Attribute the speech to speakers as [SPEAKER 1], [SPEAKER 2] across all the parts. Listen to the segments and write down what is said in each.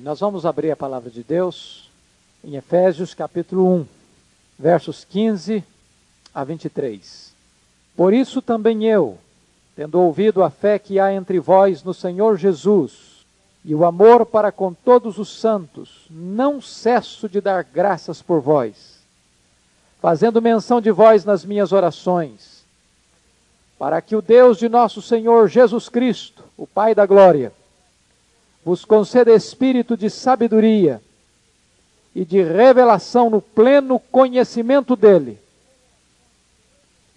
[SPEAKER 1] Nós vamos abrir a palavra de Deus em Efésios capítulo 1, versos 15 a 23. Por isso também eu, tendo ouvido a fé que há entre vós no Senhor Jesus e o amor para com todos os santos, não cesso de dar graças por vós, fazendo menção de vós nas minhas orações, para que o Deus de nosso Senhor Jesus Cristo, o Pai da glória, vos conceda espírito de sabedoria e de revelação no pleno conhecimento dele.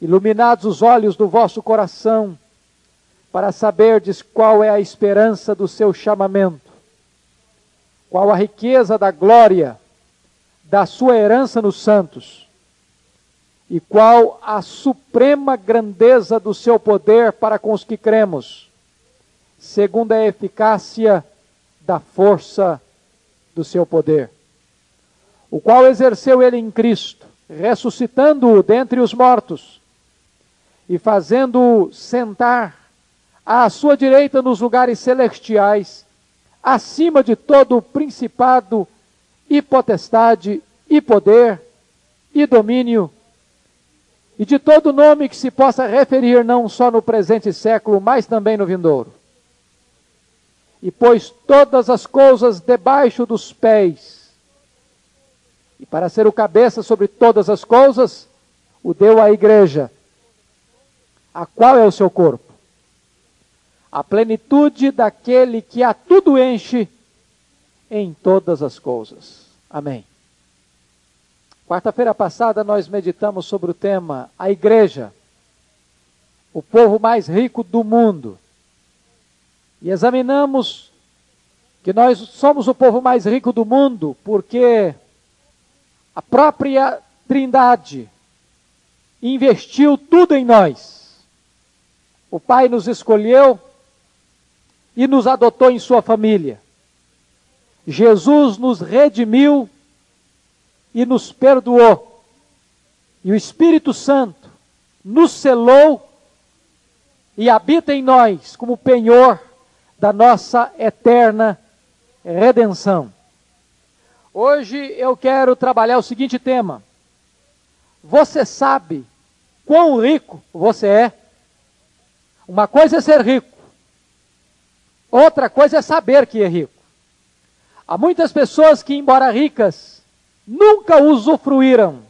[SPEAKER 1] Iluminados os olhos do vosso coração, para saberdes qual é a esperança do seu chamamento, qual a riqueza da glória da sua herança nos santos, e qual a suprema grandeza do seu poder para com os que cremos, segundo a eficácia da força do seu poder, o qual exerceu ele em Cristo, ressuscitando-o dentre os mortos e fazendo-o sentar à sua direita nos lugares celestiais, acima de todo principado e potestade e poder e domínio e de todo nome que se possa referir não só no presente século, mas também no vindouro e pôs todas as coisas debaixo dos pés. E para ser o cabeça sobre todas as coisas, o deu à igreja, a qual é o seu corpo. A plenitude daquele que a tudo enche em todas as coisas. Amém. Quarta-feira passada nós meditamos sobre o tema a igreja, o povo mais rico do mundo e examinamos que nós somos o povo mais rico do mundo porque a própria Trindade investiu tudo em nós. O Pai nos escolheu e nos adotou em sua família. Jesus nos redimiu e nos perdoou. E o Espírito Santo nos selou e habita em nós como penhor da nossa eterna redenção. Hoje eu quero trabalhar o seguinte tema: Você sabe quão rico você é? Uma coisa é ser rico, outra coisa é saber que é rico. Há muitas pessoas que, embora ricas, nunca usufruíram,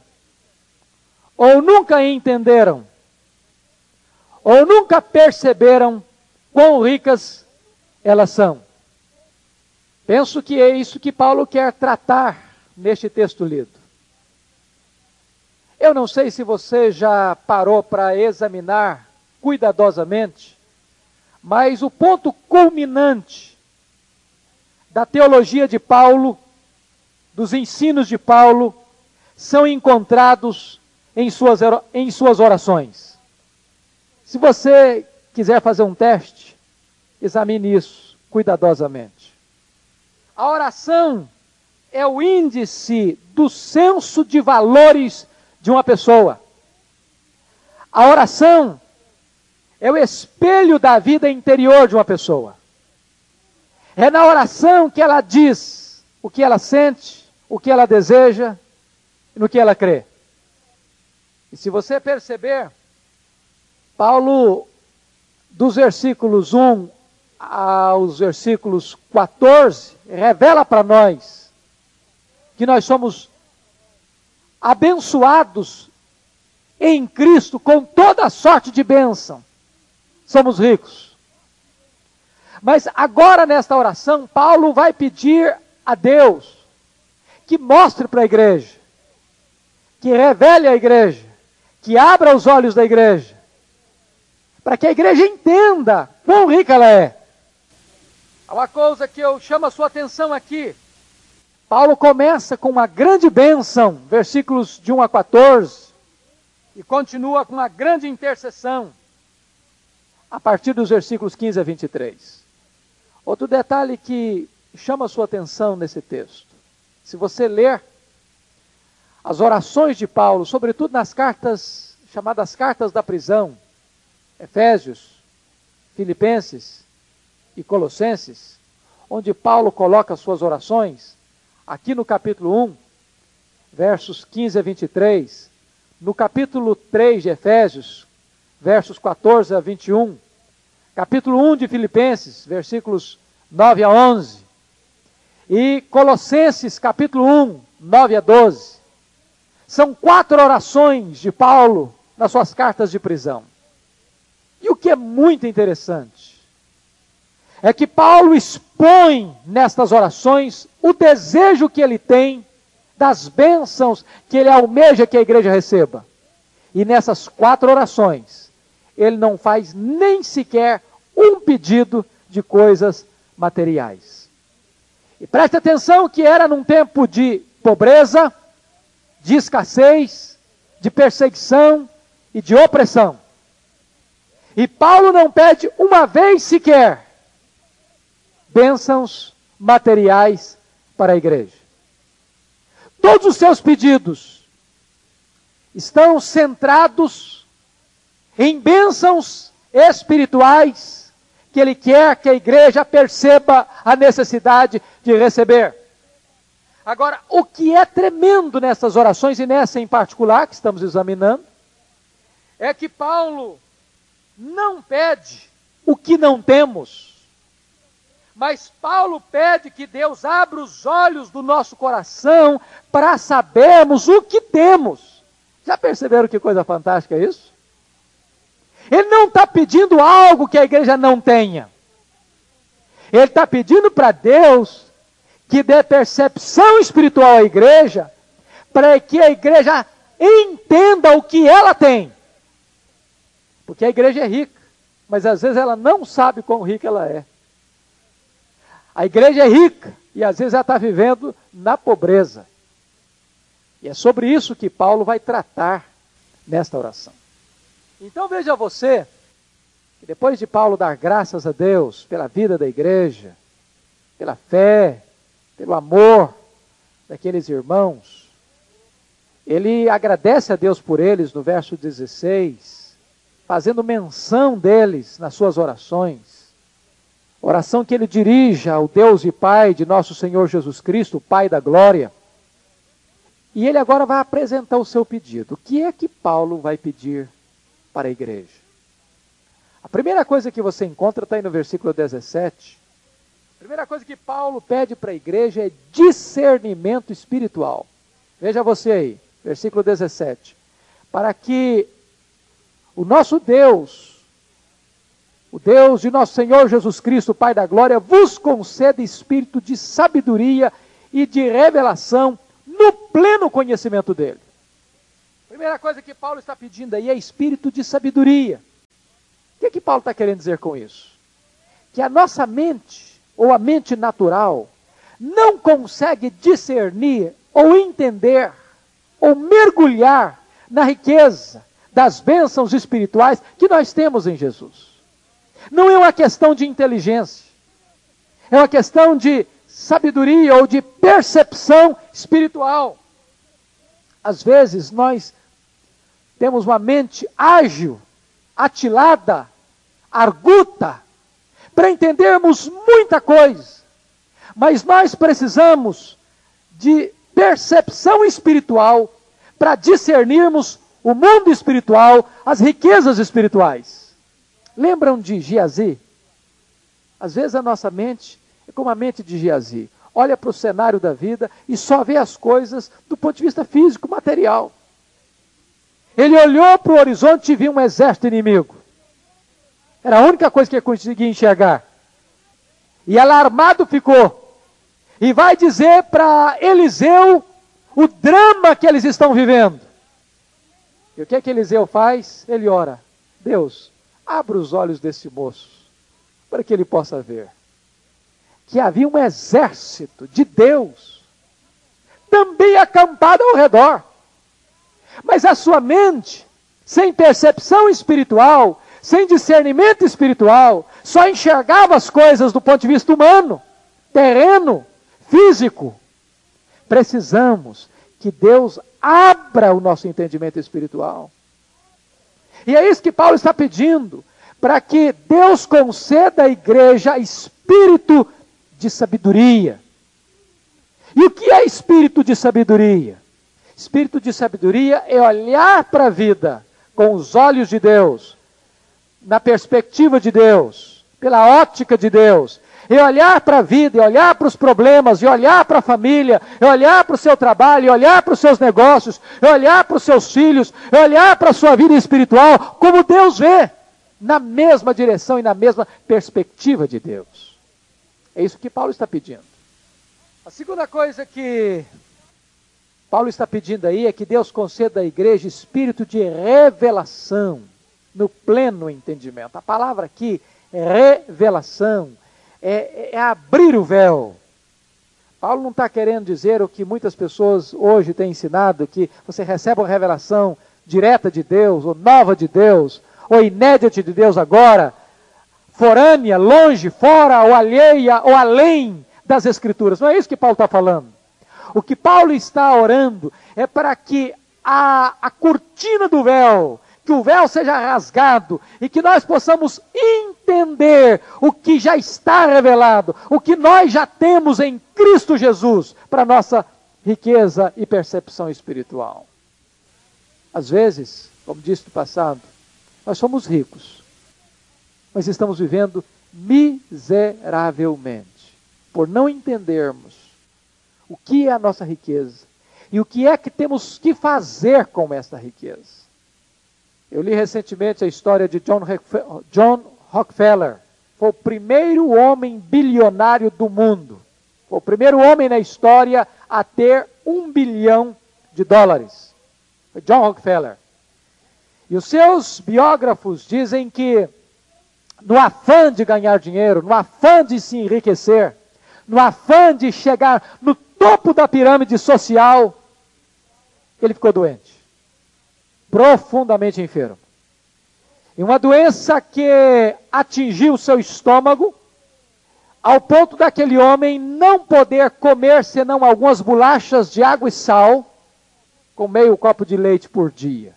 [SPEAKER 1] ou nunca entenderam, ou nunca perceberam quão ricas elas são. Penso que é isso que Paulo quer tratar neste texto lido. Eu não sei se você já parou para examinar cuidadosamente, mas o ponto culminante da teologia de Paulo, dos ensinos de Paulo, são encontrados em suas, em suas orações. Se você quiser fazer um teste, Examine isso cuidadosamente. A oração é o índice do senso de valores de uma pessoa. A oração é o espelho da vida interior de uma pessoa. É na oração que ela diz o que ela sente, o que ela deseja e no que ela crê. E se você perceber, Paulo, dos versículos 1 aos versículos 14, revela para nós que nós somos abençoados em Cristo com toda sorte de bênção. Somos ricos. Mas agora, nesta oração, Paulo vai pedir a Deus que mostre para a igreja, que revele a igreja, que abra os olhos da igreja, para que a igreja entenda quão rica ela é. Há uma coisa que eu chamo a sua atenção aqui. Paulo começa com uma grande bênção, versículos de 1 a 14, e continua com uma grande intercessão, a partir dos versículos 15 a 23. Outro detalhe que chama a sua atenção nesse texto. Se você ler as orações de Paulo, sobretudo nas cartas chamadas cartas da prisão, Efésios, Filipenses, e Colossenses, onde Paulo coloca suas orações, aqui no capítulo 1, versos 15 a 23, no capítulo 3 de Efésios, versos 14 a 21, capítulo 1 de Filipenses, versículos 9 a 11, e Colossenses, capítulo 1, 9 a 12. São quatro orações de Paulo nas suas cartas de prisão. E o que é muito interessante é que Paulo expõe nestas orações o desejo que ele tem das bênçãos que ele almeja que a igreja receba. E nessas quatro orações, ele não faz nem sequer um pedido de coisas materiais. E preste atenção que era num tempo de pobreza, de escassez, de perseguição e de opressão. E Paulo não pede uma vez sequer bênçãos materiais para a igreja. Todos os seus pedidos estão centrados em bênçãos espirituais que ele quer que a igreja perceba a necessidade de receber. Agora, o que é tremendo nessas orações e nessa em particular que estamos examinando, é que Paulo não pede o que não temos mas Paulo pede que Deus abra os olhos do nosso coração para sabermos o que temos. Já perceberam que coisa fantástica é isso? Ele não está pedindo algo que a igreja não tenha. Ele está pedindo para Deus que dê percepção espiritual à igreja, para que a igreja entenda o que ela tem. Porque a igreja é rica, mas às vezes ela não sabe quão rica ela é. A igreja é rica e às vezes ela está vivendo na pobreza. E é sobre isso que Paulo vai tratar nesta oração. Então veja você, que depois de Paulo dar graças a Deus pela vida da igreja, pela fé, pelo amor daqueles irmãos, ele agradece a Deus por eles no verso 16, fazendo menção deles nas suas orações. Oração que ele dirige ao Deus e Pai de nosso Senhor Jesus Cristo, Pai da glória. E ele agora vai apresentar o seu pedido. O que é que Paulo vai pedir para a igreja? A primeira coisa que você encontra está aí no versículo 17. A primeira coisa que Paulo pede para a igreja é discernimento espiritual. Veja você aí, versículo 17. Para que o nosso Deus, o Deus de nosso Senhor Jesus Cristo, Pai da glória, vos conceda espírito de sabedoria e de revelação no pleno conhecimento dele. Primeira coisa que Paulo está pedindo aí é espírito de sabedoria. O que, é que Paulo está querendo dizer com isso? Que a nossa mente, ou a mente natural, não consegue discernir, ou entender, ou mergulhar na riqueza das bênçãos espirituais que nós temos em Jesus. Não é uma questão de inteligência, é uma questão de sabedoria ou de percepção espiritual. Às vezes nós temos uma mente ágil, atilada, arguta, para entendermos muita coisa, mas nós precisamos de percepção espiritual para discernirmos o mundo espiritual, as riquezas espirituais. Lembram de Giazi? Às vezes a nossa mente é como a mente de Giazi. Olha para o cenário da vida e só vê as coisas do ponto de vista físico, material. Ele olhou para o horizonte e viu um exército inimigo. Era a única coisa que ele conseguia enxergar. E alarmado ficou. E vai dizer para Eliseu o drama que eles estão vivendo. E o que é que Eliseu faz? Ele ora: Deus, Abra os olhos desse moço, para que ele possa ver que havia um exército de Deus também acampado ao redor. Mas a sua mente, sem percepção espiritual, sem discernimento espiritual, só enxergava as coisas do ponto de vista humano, terreno, físico. Precisamos que Deus abra o nosso entendimento espiritual. E é isso que Paulo está pedindo, para que Deus conceda à igreja espírito de sabedoria. E o que é espírito de sabedoria? Espírito de sabedoria é olhar para a vida com os olhos de Deus, na perspectiva de Deus, pela ótica de Deus, e olhar para a vida, e olhar para os problemas, e olhar para a família, e olhar para o seu trabalho, e olhar para os seus negócios, e olhar para os seus filhos, e olhar para a sua vida espiritual, como Deus vê, na mesma direção e na mesma perspectiva de Deus. É isso que Paulo está pedindo. A segunda coisa que Paulo está pedindo aí é que Deus conceda à igreja espírito de revelação no pleno entendimento. A palavra aqui, revelação, é, é abrir o véu. Paulo não está querendo dizer o que muitas pessoas hoje têm ensinado, que você recebe uma revelação direta de Deus, ou nova de Deus, ou inédita de Deus agora, forânea, longe, fora, ou alheia, ou além das Escrituras. Não é isso que Paulo está falando. O que Paulo está orando é para que a, a cortina do véu que o véu seja rasgado e que nós possamos entender o que já está revelado, o que nós já temos em Cristo Jesus para nossa riqueza e percepção espiritual. Às vezes, como disse no passado, nós somos ricos, mas estamos vivendo miseravelmente por não entendermos o que é a nossa riqueza e o que é que temos que fazer com essa riqueza. Eu li recentemente a história de John, John Rockefeller. Foi o primeiro homem bilionário do mundo. Foi o primeiro homem na história a ter um bilhão de dólares. Foi John Rockefeller. E os seus biógrafos dizem que, no afã de ganhar dinheiro, no afã de se enriquecer, no afã de chegar no topo da pirâmide social, ele ficou doente profundamente enfermo. E uma doença que atingiu seu estômago, ao ponto daquele homem não poder comer senão algumas bolachas de água e sal, com meio copo de leite por dia.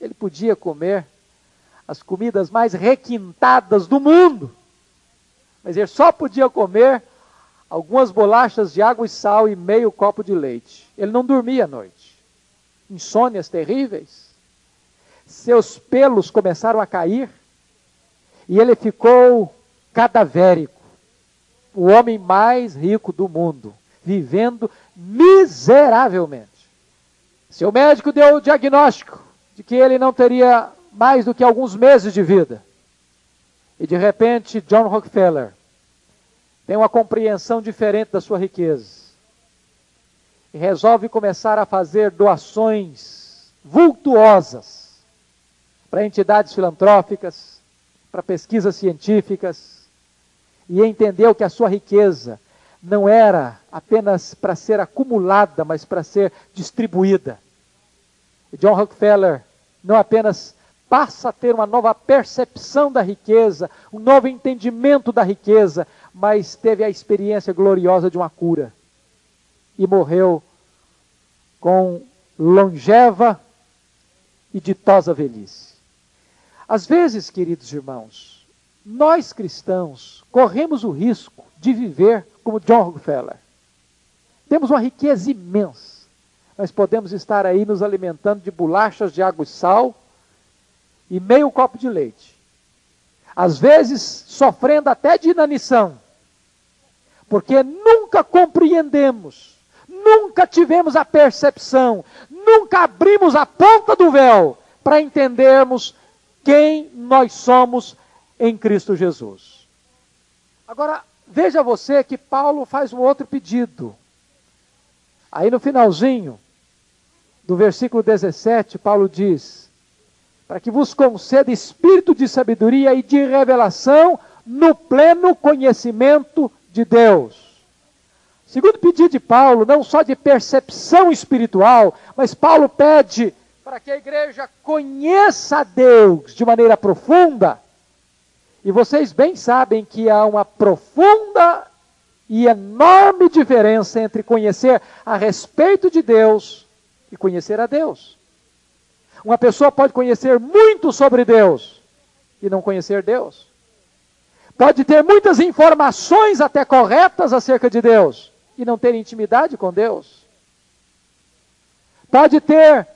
[SPEAKER 1] Ele podia comer as comidas mais requintadas do mundo, mas ele só podia comer algumas bolachas de água e sal e meio copo de leite. Ele não dormia à noite insônias terríveis, seus pelos começaram a cair e ele ficou cadavérico, o homem mais rico do mundo, vivendo miseravelmente. Seu médico deu o diagnóstico de que ele não teria mais do que alguns meses de vida. E de repente, John Rockefeller tem uma compreensão diferente da sua riqueza e resolve começar a fazer doações vultuosas para entidades filantrópicas, para pesquisas científicas, e entendeu que a sua riqueza não era apenas para ser acumulada, mas para ser distribuída. E John Rockefeller não apenas passa a ter uma nova percepção da riqueza, um novo entendimento da riqueza, mas teve a experiência gloriosa de uma cura e morreu com longeva e ditosa velhice. Às vezes, queridos irmãos, nós cristãos corremos o risco de viver como John Rockefeller. Temos uma riqueza imensa, mas podemos estar aí nos alimentando de bolachas de água e sal e meio copo de leite. Às vezes sofrendo até de inanição, porque nunca compreendemos nunca tivemos a percepção, nunca abrimos a ponta do véu para entendermos quem nós somos em Cristo Jesus. Agora, veja você que Paulo faz um outro pedido. Aí no finalzinho do versículo 17, Paulo diz: Para que vos conceda espírito de sabedoria e de revelação no pleno conhecimento de Deus. Segundo pedido de Paulo, não só de percepção espiritual, mas Paulo pede para que a igreja conheça a Deus de maneira profunda. E vocês bem sabem que há uma profunda e enorme diferença entre conhecer a respeito de Deus e conhecer a Deus. Uma pessoa pode conhecer muito sobre Deus e não conhecer Deus. Pode ter muitas informações até corretas acerca de Deus e não ter intimidade com Deus. Pode ter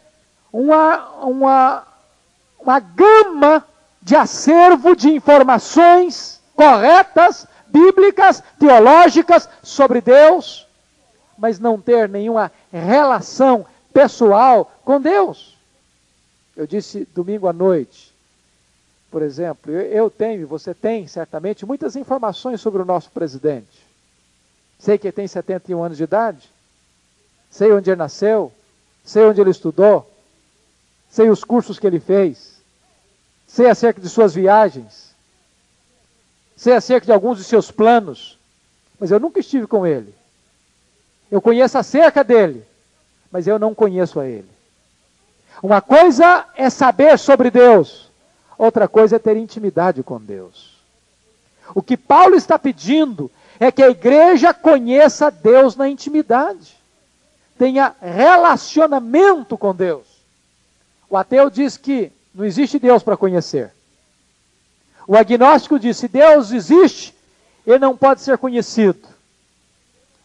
[SPEAKER 1] uma, uma, uma gama de acervo de informações corretas, bíblicas, teológicas sobre Deus, mas não ter nenhuma relação pessoal com Deus. Eu disse domingo à noite, por exemplo, eu tenho, você tem certamente muitas informações sobre o nosso presidente. Sei que ele tem 71 anos de idade, sei onde ele nasceu, sei onde ele estudou, sei os cursos que ele fez, sei acerca de suas viagens, sei acerca de alguns de seus planos, mas eu nunca estive com ele. Eu conheço acerca dele, mas eu não conheço a ele. Uma coisa é saber sobre Deus, outra coisa é ter intimidade com Deus. O que Paulo está pedindo é que a igreja conheça Deus na intimidade, tenha relacionamento com Deus. O ateu diz que não existe Deus para conhecer. O agnóstico diz: se Deus existe, ele não pode ser conhecido.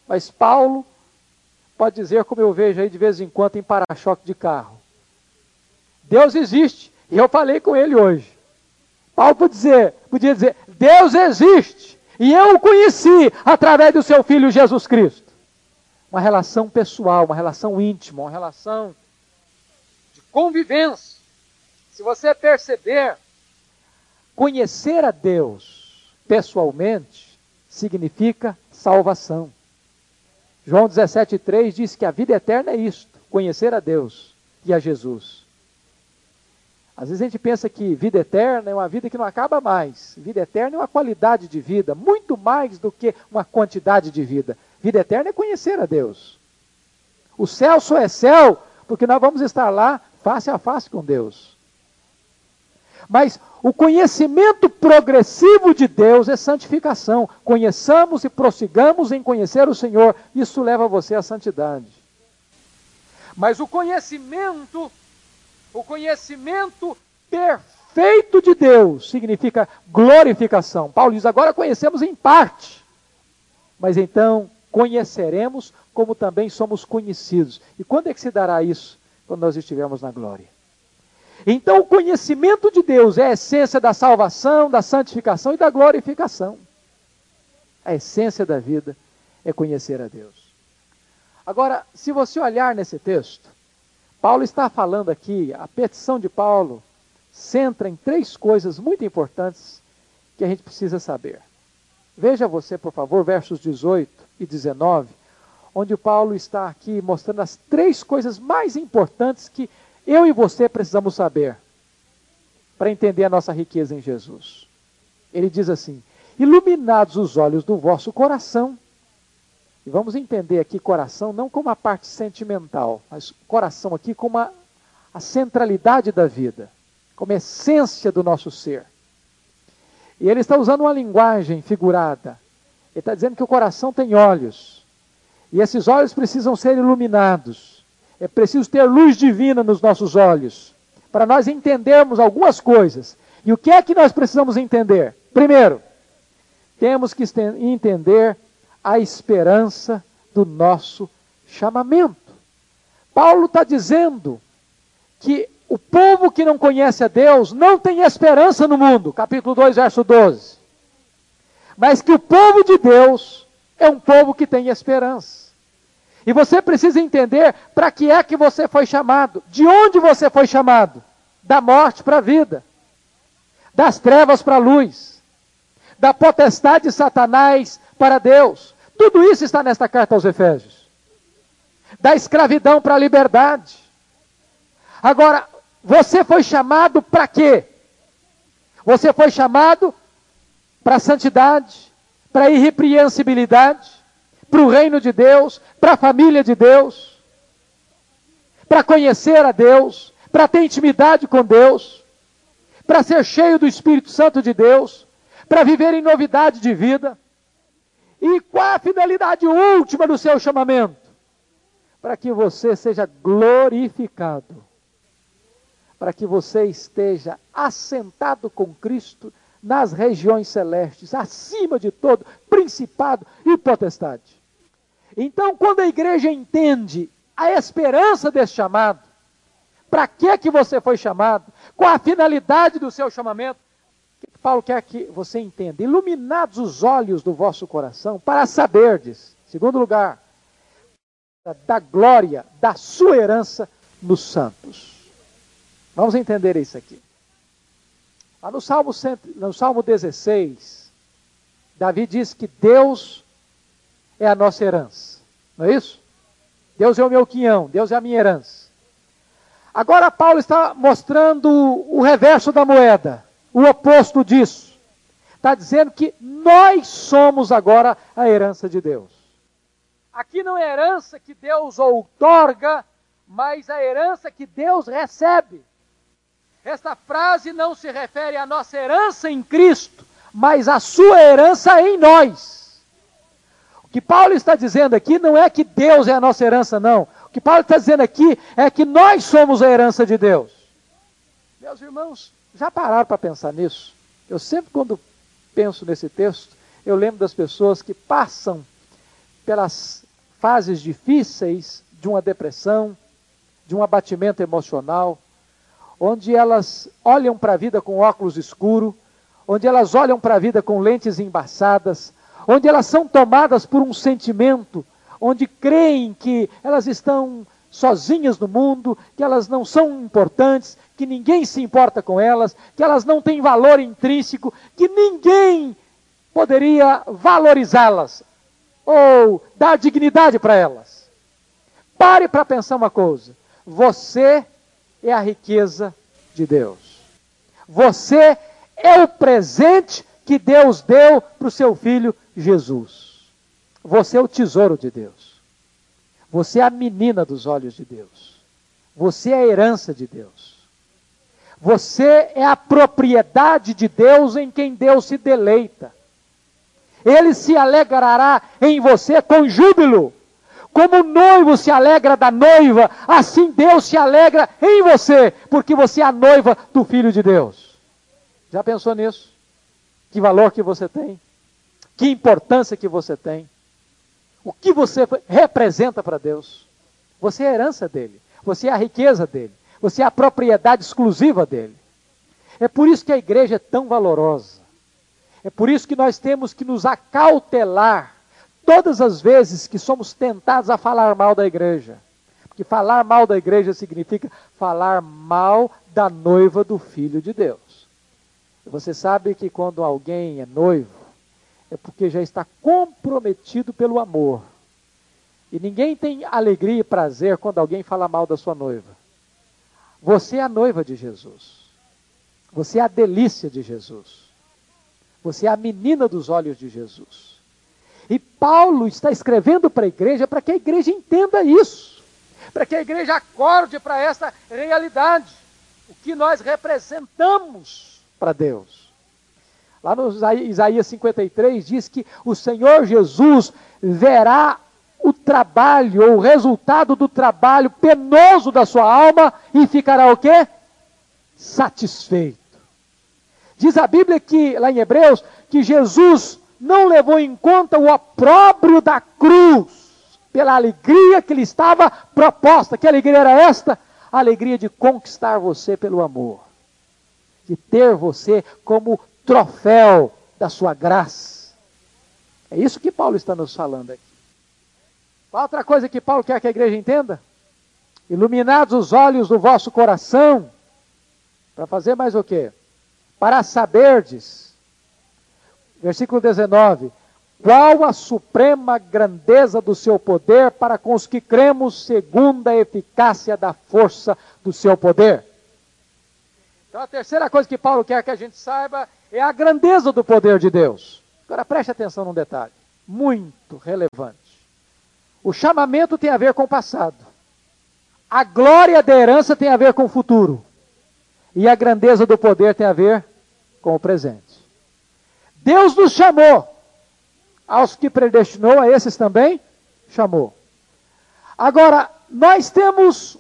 [SPEAKER 1] Mas Paulo pode dizer, como eu vejo aí de vez em quando em para-choque de carro: Deus existe, e eu falei com ele hoje. Paulo podia dizer, podia dizer: Deus existe, e eu o conheci através do seu filho Jesus Cristo. Uma relação pessoal, uma relação íntima, uma relação de convivência. Se você perceber, conhecer a Deus pessoalmente significa salvação. João 17,3 diz que a vida eterna é isto: conhecer a Deus e a Jesus. Às vezes a gente pensa que vida eterna é uma vida que não acaba mais. Vida eterna é uma qualidade de vida, muito mais do que uma quantidade de vida. Vida eterna é conhecer a Deus. O céu só é céu porque nós vamos estar lá face a face com Deus. Mas o conhecimento progressivo de Deus é santificação. Conheçamos e prossigamos em conhecer o Senhor. Isso leva você à santidade. Mas o conhecimento o conhecimento perfeito de Deus significa glorificação. Paulo diz: agora conhecemos em parte, mas então conheceremos como também somos conhecidos. E quando é que se dará isso? Quando nós estivermos na glória. Então, o conhecimento de Deus é a essência da salvação, da santificação e da glorificação. A essência da vida é conhecer a Deus. Agora, se você olhar nesse texto, Paulo está falando aqui, a petição de Paulo centra em três coisas muito importantes que a gente precisa saber. Veja você, por favor, versos 18 e 19, onde Paulo está aqui mostrando as três coisas mais importantes que eu e você precisamos saber para entender a nossa riqueza em Jesus. Ele diz assim: Iluminados os olhos do vosso coração, e vamos entender aqui coração não como a parte sentimental, mas coração aqui como a, a centralidade da vida, como a essência do nosso ser. E ele está usando uma linguagem figurada. Ele está dizendo que o coração tem olhos. E esses olhos precisam ser iluminados. É preciso ter luz divina nos nossos olhos. Para nós entendermos algumas coisas. E o que é que nós precisamos entender? Primeiro, temos que entender a esperança do nosso chamamento. Paulo está dizendo que o povo que não conhece a Deus não tem esperança no mundo, capítulo 2, verso 12. Mas que o povo de Deus é um povo que tem esperança. E você precisa entender para que é que você foi chamado, de onde você foi chamado: da morte para a vida, das trevas para a luz, da potestade de Satanás para Deus. Tudo isso está nesta carta aos Efésios. Da escravidão para a liberdade. Agora, você foi chamado para quê? Você foi chamado para a santidade, para a irrepreensibilidade, para o reino de Deus, para a família de Deus, para conhecer a Deus, para ter intimidade com Deus, para ser cheio do Espírito Santo de Deus, para viver em novidade de vida. E qual a finalidade última do seu chamamento? Para que você seja glorificado. Para que você esteja assentado com Cristo nas regiões celestes, acima de todo principado e potestade. Então, quando a igreja entende a esperança desse chamado, para que que você foi chamado, qual a finalidade do seu chamamento, o que Paulo quer que você entenda? Iluminados os olhos do vosso coração para saberdes, segundo lugar, da glória da sua herança nos santos. Vamos entender isso aqui. Lá no Salmo, no Salmo 16, Davi diz que Deus é a nossa herança. Não é isso? Deus é o meu quinhão, Deus é a minha herança. Agora Paulo está mostrando o reverso da moeda, o oposto disso. Está dizendo que nós somos agora a herança de Deus. Aqui não é herança que Deus outorga, mas a herança que Deus recebe. Esta frase não se refere à nossa herança em Cristo, mas à sua herança em nós. O que Paulo está dizendo aqui não é que Deus é a nossa herança, não. O que Paulo está dizendo aqui é que nós somos a herança de Deus. Meus irmãos, já pararam para pensar nisso? Eu sempre, quando penso nesse texto, eu lembro das pessoas que passam pelas fases difíceis de uma depressão, de um abatimento emocional, onde elas olham para a vida com óculos escuros, onde elas olham para a vida com lentes embaçadas, onde elas são tomadas por um sentimento, onde creem que elas estão sozinhas no mundo, que elas não são importantes, que ninguém se importa com elas, que elas não têm valor intrínseco, que ninguém poderia valorizá-las ou dar dignidade para elas. Pare para pensar uma coisa: você é a riqueza de Deus. Você é o presente que Deus deu para o seu filho Jesus. Você é o tesouro de Deus. Você é a menina dos olhos de Deus. Você é a herança de Deus. Você é a propriedade de Deus em quem Deus se deleita. Ele se alegrará em você com júbilo. Como o noivo se alegra da noiva, assim Deus se alegra em você, porque você é a noiva do Filho de Deus. Já pensou nisso? Que valor que você tem? Que importância que você tem? O que você representa para Deus? Você é a herança dele, você é a riqueza dele, você é a propriedade exclusiva dele. É por isso que a igreja é tão valorosa. É por isso que nós temos que nos acautelar todas as vezes que somos tentados a falar mal da igreja. Porque falar mal da igreja significa falar mal da noiva do Filho de Deus. Você sabe que quando alguém é noivo, é porque já está comprometido pelo amor. E ninguém tem alegria e prazer quando alguém fala mal da sua noiva. Você é a noiva de Jesus. Você é a delícia de Jesus. Você é a menina dos olhos de Jesus. E Paulo está escrevendo para a igreja para que a igreja entenda isso, para que a igreja acorde para essa realidade, o que nós representamos para Deus. Lá no Isaías 53 diz que o Senhor Jesus verá o trabalho, ou o resultado do trabalho penoso da sua alma e ficará o quê? Satisfeito. Diz a Bíblia que, lá em Hebreus, que Jesus não levou em conta o opróbrio da cruz, pela alegria que lhe estava proposta. Que alegria era esta? A alegria de conquistar você pelo amor, de ter você como troféu da sua graça. É isso que Paulo está nos falando aqui. Qual outra coisa que Paulo quer que a igreja entenda? Iluminados os olhos do vosso coração, para fazer mais o quê? Para saberdes Versículo 19: Qual a suprema grandeza do seu poder para com os que cremos, segundo a eficácia da força do seu poder? Então, a terceira coisa que Paulo quer que a gente saiba é a grandeza do poder de Deus. Agora, preste atenção num detalhe, muito relevante. O chamamento tem a ver com o passado, a glória da herança tem a ver com o futuro, e a grandeza do poder tem a ver com o presente. Deus nos chamou. Aos que predestinou, a esses também chamou. Agora, nós temos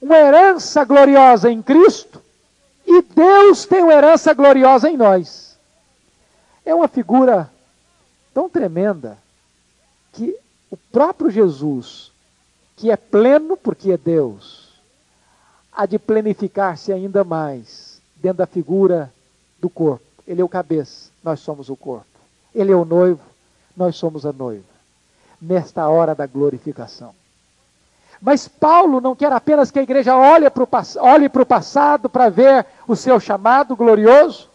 [SPEAKER 1] uma herança gloriosa em Cristo E Deus tem uma herança gloriosa em nós. É uma figura tão tremenda que o próprio Jesus, que é pleno porque é Deus, há de plenificar-se ainda mais dentro da figura do corpo. Ele é o cabeça, nós somos o corpo. Ele é o noivo, nós somos a noiva. Nesta hora da glorificação. Mas Paulo não quer apenas que a igreja olhe para o, olhe passado para ver o seu chamado glorioso,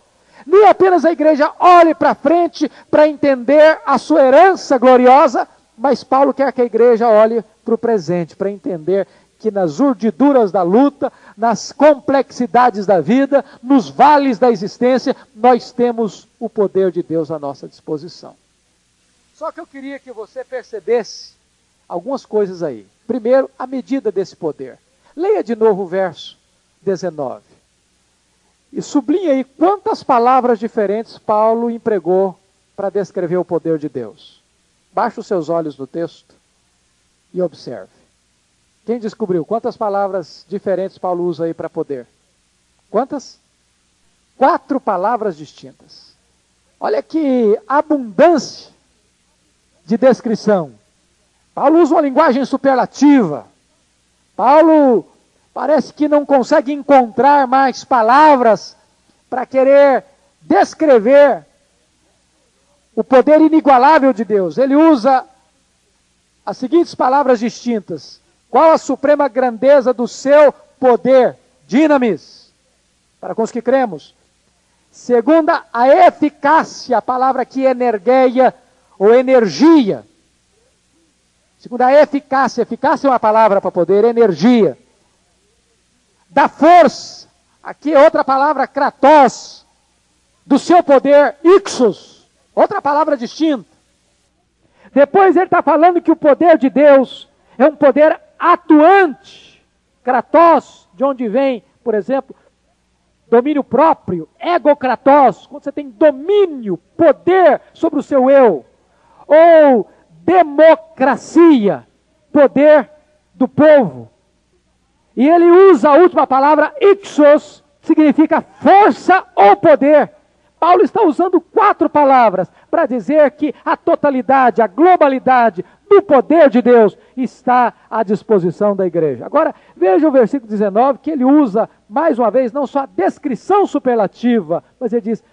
[SPEAKER 1] nem apenas a igreja olhe para frente para entender a sua herança gloriosa, mas Paulo quer que a igreja olhe para o presente para entender que nas urdiduras da luta, nas complexidades da vida, nos vales da existência, nós temos o poder de Deus à nossa disposição. Só que eu queria que você percebesse algumas coisas aí. Primeiro, a medida desse poder. Leia de novo o verso 19. E sublinhe aí quantas palavras diferentes Paulo empregou para descrever o poder de Deus. Baixe os seus olhos no texto e observe. Quem descobriu? Quantas palavras diferentes Paulo usa aí para poder? Quantas? Quatro palavras distintas. Olha que abundância de descrição. Paulo usa uma linguagem superlativa. Paulo parece que não consegue encontrar mais palavras para querer descrever o poder inigualável de Deus. Ele usa as seguintes palavras distintas: qual a suprema grandeza do seu poder? Dinamis. Para com os que cremos. Segunda, a eficácia, a palavra aqui é energeia ou energia. Segunda, a eficácia. Eficácia é uma palavra para poder, energia. Da força, aqui é outra palavra, kratos. Do seu poder, ixos. Outra palavra distinta. Depois ele está falando que o poder de Deus é um poder atuante. Kratos, de onde vem, por exemplo, domínio próprio, egokratos, quando você tem domínio, poder sobre o seu eu. Ou democracia, poder do povo. E ele usa a última palavra, ixos, significa força ou poder. Paulo está usando quatro palavras para dizer que a totalidade, a globalidade do poder de Deus está à disposição da igreja. Agora, veja o versículo 19, que ele usa, mais uma vez, não só a descrição superlativa, mas ele diz: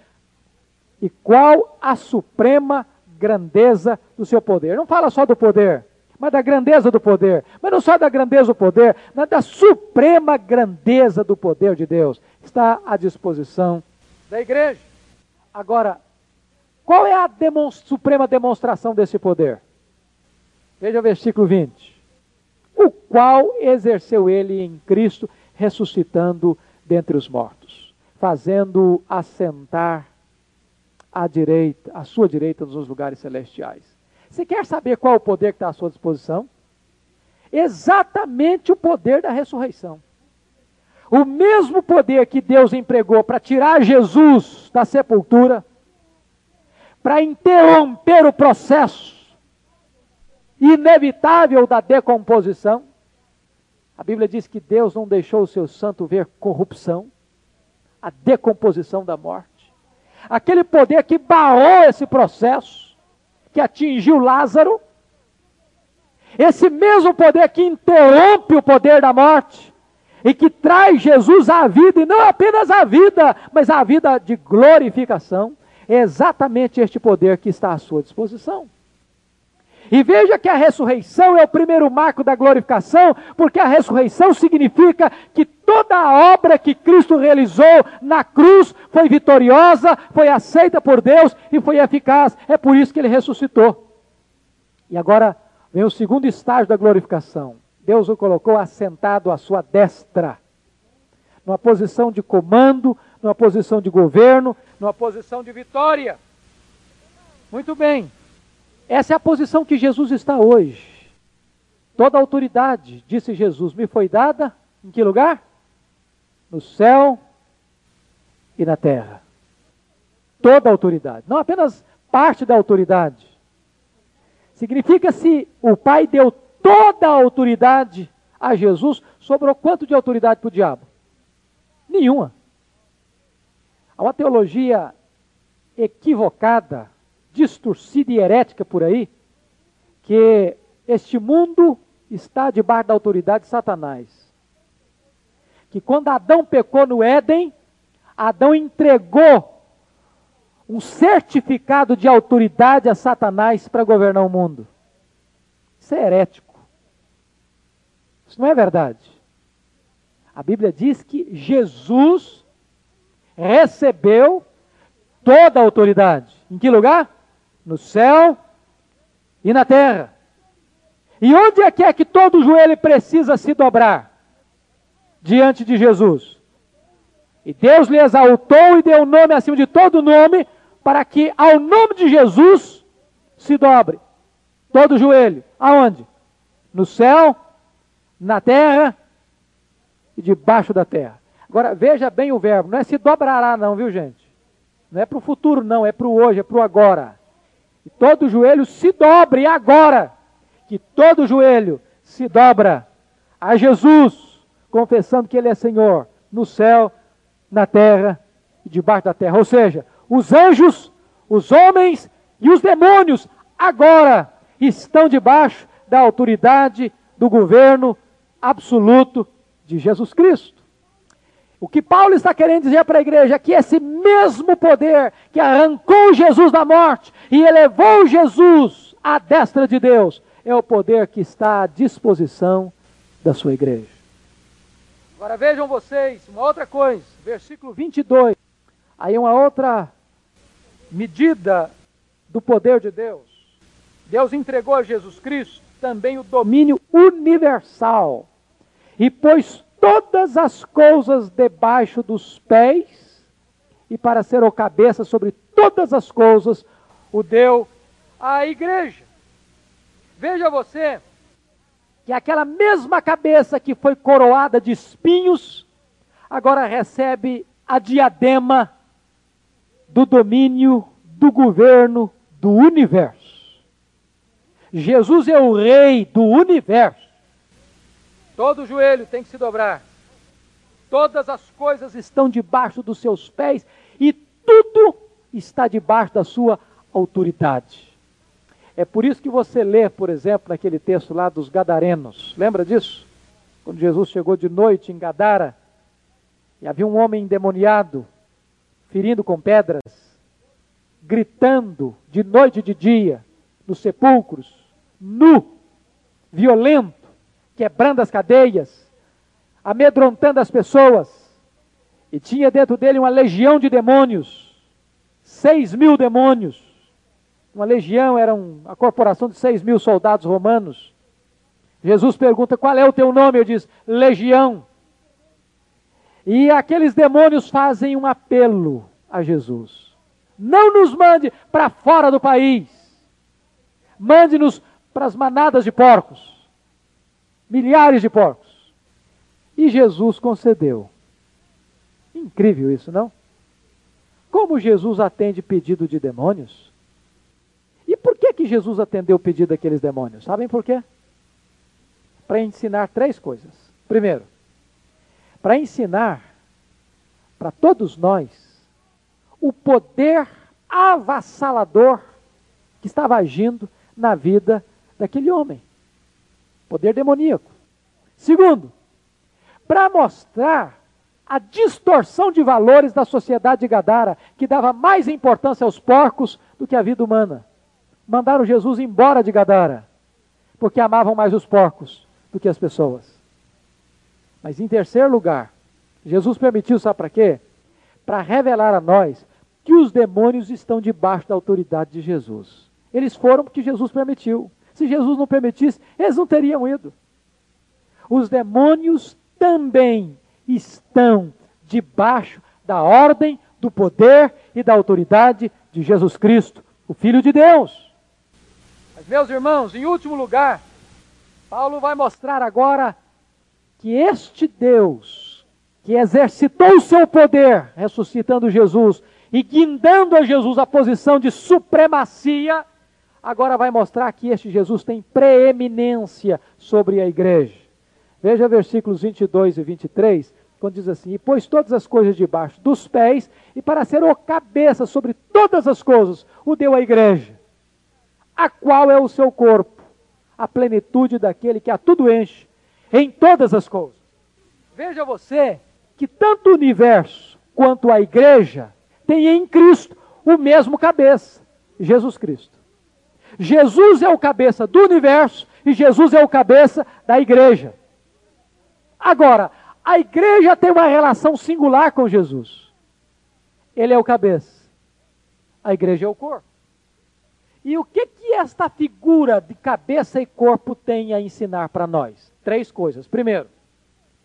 [SPEAKER 1] E qual a suprema grandeza do seu poder? Não fala só do poder, mas da grandeza do poder. Mas não só da grandeza do poder, mas da suprema grandeza do poder de Deus. Está à disposição da igreja. Agora, qual é a suprema demonstração desse poder? Veja o versículo 20. O qual exerceu ele em Cristo, ressuscitando dentre os mortos, fazendo assentar à direita, à sua direita nos lugares celestiais. Você quer saber qual o poder que está à sua disposição? Exatamente o poder da ressurreição. O mesmo poder que Deus empregou para tirar Jesus da sepultura, para interromper o processo inevitável da decomposição. A Bíblia diz que Deus não deixou o seu santo ver corrupção, a decomposição da morte. Aquele poder que barrou esse processo, que atingiu Lázaro, esse mesmo poder que interrompe o poder da morte, e que traz Jesus à vida, e não apenas à vida, mas à vida de glorificação, é exatamente este poder que está à sua disposição. E veja que a ressurreição é o primeiro marco da glorificação, porque a ressurreição significa que toda a obra que Cristo realizou na cruz foi vitoriosa, foi aceita por Deus e foi eficaz. É por isso que ele ressuscitou. E agora vem o segundo estágio da glorificação. Deus o colocou assentado à sua destra, numa posição de comando, numa posição de governo, numa posição de vitória. Muito bem. Essa é a posição que Jesus está hoje. Toda autoridade, disse Jesus, me foi dada em que lugar? No céu e na terra. Toda autoridade, não apenas parte da autoridade. Significa se o Pai deu toda a autoridade a Jesus, sobrou quanto de autoridade para o diabo? Nenhuma. Há uma teologia equivocada, distorcida e herética por aí, que este mundo está debaixo da autoridade de Satanás. Que quando Adão pecou no Éden, Adão entregou um certificado de autoridade a Satanás para governar o mundo. Isso é herético. Isso não é verdade. A Bíblia diz que Jesus recebeu toda a autoridade. Em que lugar? No céu e na terra. E onde é que é que todo joelho precisa se dobrar? Diante de Jesus. E Deus lhe exaltou e deu nome acima de todo nome, para que ao nome de Jesus se dobre todo joelho. Aonde? No céu, na terra e debaixo da terra. Agora veja bem o verbo, não é se dobrará, não, viu gente? Não é para o futuro, não, é para o hoje, é para o agora. E todo joelho se dobre agora. Que todo joelho se dobra a Jesus, confessando que Ele é Senhor no céu, na terra e debaixo da terra. Ou seja, os anjos, os homens e os demônios agora estão debaixo da autoridade do governo absoluto de Jesus Cristo. O que Paulo está querendo dizer para a igreja é que esse mesmo poder que arrancou Jesus da morte e elevou Jesus à destra de Deus é o poder que está à disposição da sua igreja. Agora vejam vocês uma outra coisa, versículo 22. Aí uma outra medida do poder de Deus. Deus entregou a Jesus Cristo também o domínio universal e pôs todas as coisas debaixo dos pés, e para ser o cabeça sobre todas as coisas, o deu à igreja. Veja você que aquela mesma cabeça que foi coroada de espinhos, agora recebe a diadema do domínio, do governo, do universo. Jesus é o rei do universo. Todo joelho tem que se dobrar. Todas as coisas estão debaixo dos seus pés e tudo está debaixo da sua autoridade. É por isso que você lê, por exemplo, naquele texto lá dos Gadarenos. Lembra disso? Quando Jesus chegou de noite em Gadara e havia um homem endemoniado, ferindo com pedras, gritando de noite e de dia nos sepulcros, nu, violento quebrando as cadeias, amedrontando as pessoas. E tinha dentro dele uma legião de demônios, seis mil demônios. Uma legião era uma corporação de seis mil soldados romanos. Jesus pergunta: Qual é o teu nome? Eu diz: Legião. E aqueles demônios fazem um apelo a Jesus: Não nos mande para fora do país, mande-nos para as manadas de porcos milhares de porcos. E Jesus concedeu. Incrível isso, não? Como Jesus atende pedido de demônios? E por que que Jesus atendeu o pedido daqueles demônios? Sabem por quê? Para ensinar três coisas. Primeiro, para ensinar para todos nós o poder avassalador que estava agindo na vida daquele homem poder demoníaco. Segundo, para mostrar a distorção de valores da sociedade de Gadara, que dava mais importância aos porcos do que à vida humana. Mandaram Jesus embora de Gadara, porque amavam mais os porcos do que as pessoas. Mas em terceiro lugar, Jesus permitiu, sabe para quê? Para revelar a nós que os demônios estão debaixo da autoridade de Jesus. Eles foram porque Jesus permitiu. Se Jesus não permitisse, eles não teriam ido. Os demônios também estão debaixo da ordem, do poder e da autoridade de Jesus Cristo, o Filho de Deus. Mas, meus irmãos, em último lugar, Paulo vai mostrar agora que este Deus, que exercitou o seu poder ressuscitando Jesus e guindando a Jesus a posição de supremacia, agora vai mostrar que este Jesus tem preeminência sobre a igreja. Veja versículos 22 e 23, quando diz assim: E pôs todas as coisas debaixo dos pés, e para ser o cabeça sobre todas as coisas, o deu à igreja, a qual é o seu corpo, a plenitude daquele que a tudo enche, em todas as coisas. Veja você que tanto o universo quanto a igreja tem em Cristo o mesmo cabeça, Jesus Cristo. Jesus é o cabeça do universo e Jesus é o cabeça da igreja. Agora, a igreja tem uma relação singular com Jesus. Ele é o cabeça. A igreja é o corpo. E o que que esta figura de cabeça e corpo tem a ensinar para nós? Três coisas. Primeiro,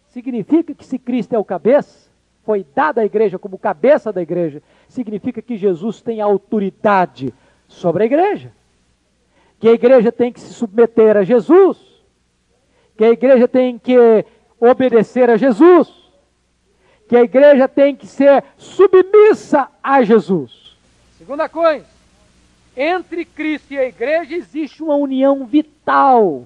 [SPEAKER 1] significa que se Cristo é o cabeça, foi dado à igreja como cabeça da igreja, significa que Jesus tem autoridade sobre a igreja. Que a igreja tem que se submeter a Jesus. Que a igreja tem que obedecer a Jesus, que a igreja tem que ser submissa a Jesus. Segunda coisa, entre Cristo e a igreja existe uma união vital,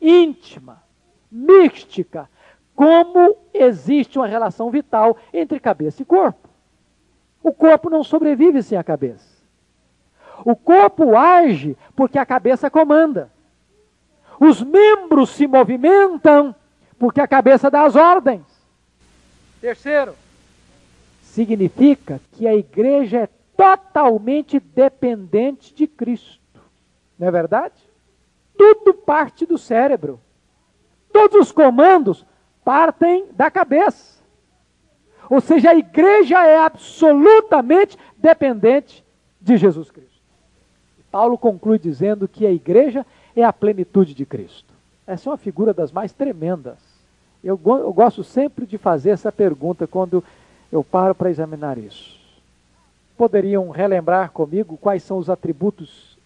[SPEAKER 1] íntima, mística, como existe uma relação vital entre cabeça e corpo. O corpo não sobrevive sem a cabeça. O corpo age porque a cabeça comanda. Os membros se movimentam porque a cabeça dá as ordens. Terceiro, significa que a igreja é totalmente dependente de Cristo. Não é verdade? Tudo parte do cérebro. Todos os comandos partem da cabeça. Ou seja, a igreja é absolutamente dependente de Jesus Cristo. Paulo conclui dizendo que a igreja é a plenitude de Cristo. Essa é uma figura das mais tremendas. Eu, eu gosto sempre de fazer essa pergunta quando eu paro para examinar isso. Poderiam relembrar comigo quais são os atributos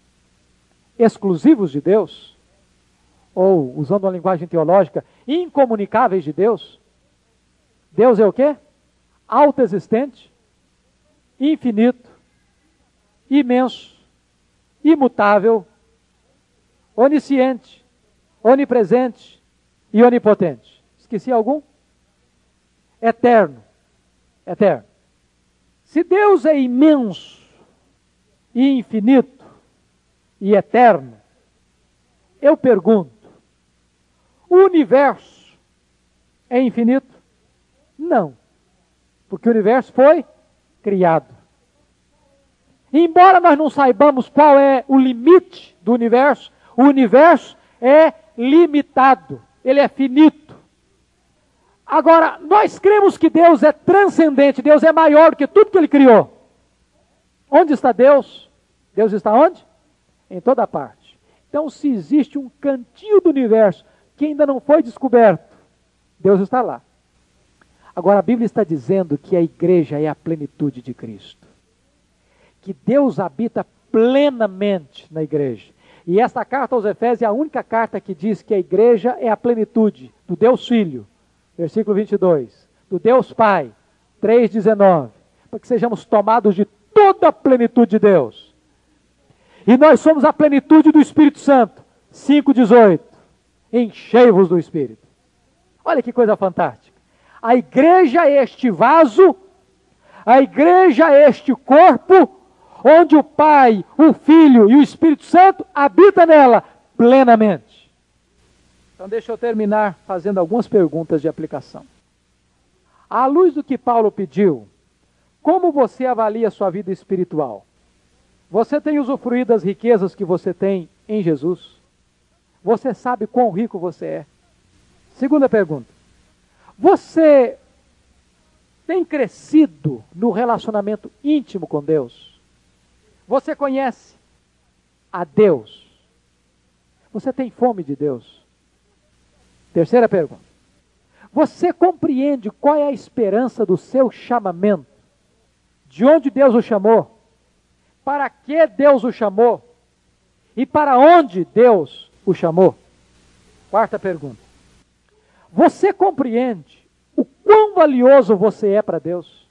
[SPEAKER 1] exclusivos de Deus? Ou, usando uma linguagem teológica, incomunicáveis de Deus? Deus é o quê? Autoexistente, infinito, imenso, imutável, onisciente, onipresente e onipotente. Esqueci algum? Eterno. Eterno. Se Deus é imenso e infinito e eterno, eu pergunto: o universo é infinito? Não. Porque o universo foi criado. Embora nós não saibamos qual é o limite do universo, o universo é limitado, ele é finito. Agora, nós cremos que Deus é transcendente, Deus é maior do que tudo que ele criou. Onde está Deus? Deus está onde? Em toda parte. Então, se existe um cantinho do universo que ainda não foi descoberto, Deus está lá. Agora, a Bíblia está dizendo que a igreja é a plenitude de Cristo. Que Deus habita plenamente na igreja. E esta carta aos Efésios é a única carta que diz que a igreja é a plenitude do Deus Filho, versículo 22, do Deus Pai, 3,19, para que sejamos tomados de toda a plenitude de Deus. E nós somos a plenitude do Espírito Santo, 5,18, enchei-vos do Espírito. Olha que coisa fantástica. A igreja é este vaso, a igreja é este corpo, onde o Pai, o Filho e o Espírito Santo habitam nela plenamente. Então, deixa eu terminar fazendo algumas perguntas de aplicação. À luz do que Paulo pediu, como você avalia a sua vida espiritual? Você tem usufruído das riquezas que você tem em Jesus? Você sabe quão rico você é? Segunda pergunta. Você tem crescido no relacionamento íntimo com Deus? Você conhece a Deus? Você tem fome de Deus? Terceira pergunta. Você compreende qual é a esperança do seu chamamento? De onde Deus o chamou? Para que Deus o chamou? E para onde Deus o chamou? Quarta pergunta. Você compreende o quão valioso você é para Deus?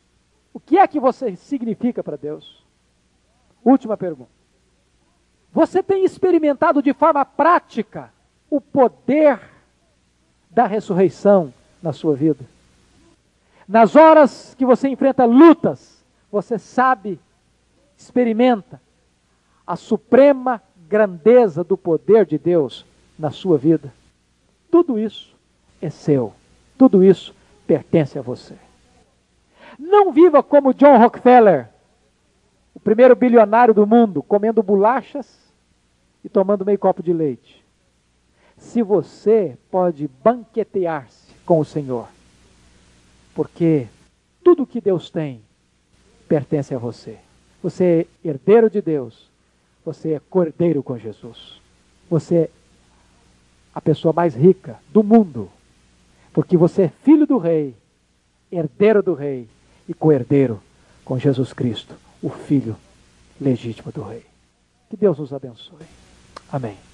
[SPEAKER 1] O que é que você significa para Deus? Última pergunta. Você tem experimentado de forma prática o poder da ressurreição na sua vida? Nas horas que você enfrenta lutas, você sabe, experimenta a suprema grandeza do poder de Deus na sua vida. Tudo isso é seu. Tudo isso pertence a você. Não viva como John Rockefeller, o primeiro bilionário do mundo, comendo bolachas e tomando meio copo de leite. Se você pode banquetear-se com o Senhor, porque tudo que Deus tem pertence a você. Você é herdeiro de Deus, você é cordeiro com Jesus. Você é a pessoa mais rica do mundo, porque você é filho do rei, herdeiro do rei e co-herdeiro com Jesus Cristo, o filho legítimo do rei. Que Deus nos abençoe. Amém.